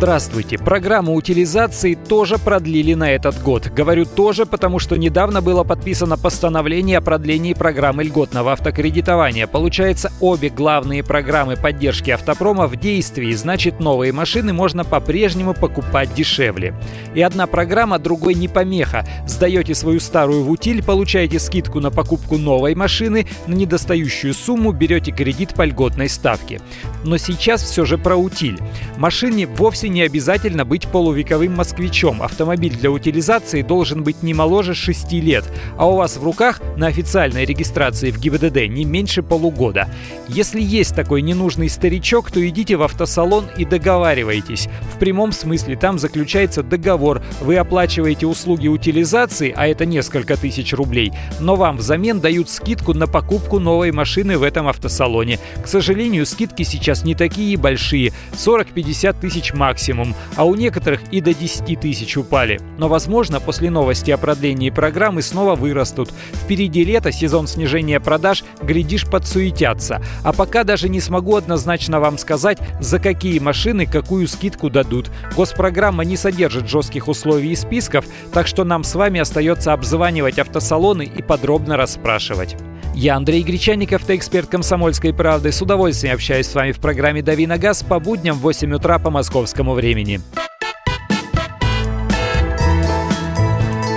Здравствуйте. Программу утилизации тоже продлили на этот год. Говорю тоже, потому что недавно было подписано постановление о продлении программы льготного автокредитования. Получается, обе главные программы поддержки автопрома в действии, значит, новые машины можно по-прежнему покупать дешевле. И одна программа другой не помеха. Сдаете свою старую в утиль, получаете скидку на покупку новой машины, на недостающую сумму берете кредит по льготной ставке. Но сейчас все же про утиль. Машине вовсе не обязательно быть полувековым москвичом. Автомобиль для утилизации должен быть не моложе 6 лет, а у вас в руках на официальной регистрации в ГИБДД не меньше полугода. Если есть такой ненужный старичок, то идите в автосалон и договаривайтесь. В прямом смысле там заключается договор. Вы оплачиваете услуги утилизации, а это несколько тысяч рублей, но вам взамен дают скидку на покупку новой машины в этом автосалоне. К сожалению, скидки сейчас не такие большие – 40-50 тысяч максимум максимум, а у некоторых и до 10 тысяч упали. Но, возможно, после новости о продлении программы снова вырастут. Впереди лето, сезон снижения продаж, глядишь, подсуетятся. А пока даже не смогу однозначно вам сказать, за какие машины какую скидку дадут. Госпрограмма не содержит жестких условий и списков, так что нам с вами остается обзванивать автосалоны и подробно расспрашивать. Я Андрей Гречанников, ты эксперт «Комсомольской правды». С удовольствием общаюсь с вами в программе «Дави на газ» по будням в 8 утра по московскому времени.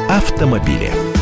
Автомобили.